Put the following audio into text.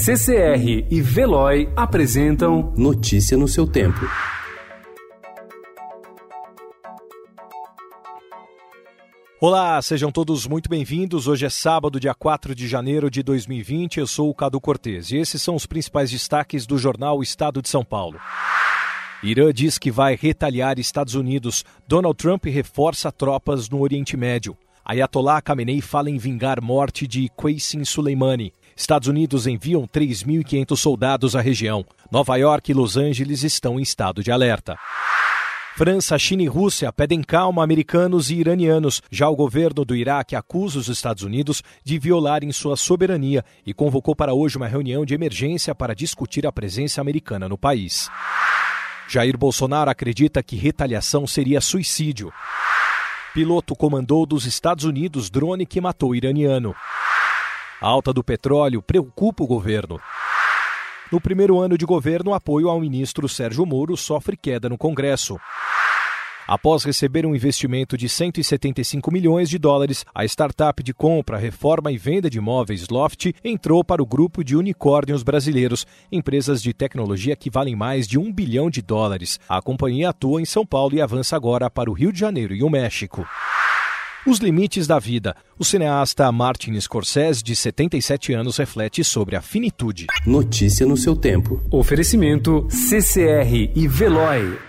CCR e Veloy apresentam Notícia no seu tempo. Olá, sejam todos muito bem-vindos. Hoje é sábado, dia 4 de janeiro de 2020. Eu sou o Cadu Cortez e esses são os principais destaques do jornal Estado de São Paulo. Irã diz que vai retaliar Estados Unidos. Donald Trump reforça tropas no Oriente Médio. Ayatollah Khamenei fala em vingar morte de Qasem Soleimani. Estados Unidos enviam 3.500 soldados à região. Nova York e Los Angeles estão em estado de alerta. França, China e Rússia pedem calma a americanos e iranianos. Já o governo do Iraque acusa os Estados Unidos de violarem sua soberania e convocou para hoje uma reunião de emergência para discutir a presença americana no país. Jair Bolsonaro acredita que retaliação seria suicídio. Piloto comandou dos Estados Unidos drone que matou iraniano. A alta do petróleo preocupa o governo. No primeiro ano de governo, apoio ao ministro Sérgio Moro sofre queda no Congresso. Após receber um investimento de 175 milhões de dólares, a startup de compra, reforma e venda de imóveis Loft entrou para o grupo de unicórnios brasileiros, empresas de tecnologia que valem mais de um bilhão de dólares. A companhia atua em São Paulo e avança agora para o Rio de Janeiro e o México. Os limites da vida. O cineasta Martin Scorsese, de 77 anos, reflete sobre a finitude. Notícia no seu tempo. Oferecimento CCR e Veloy.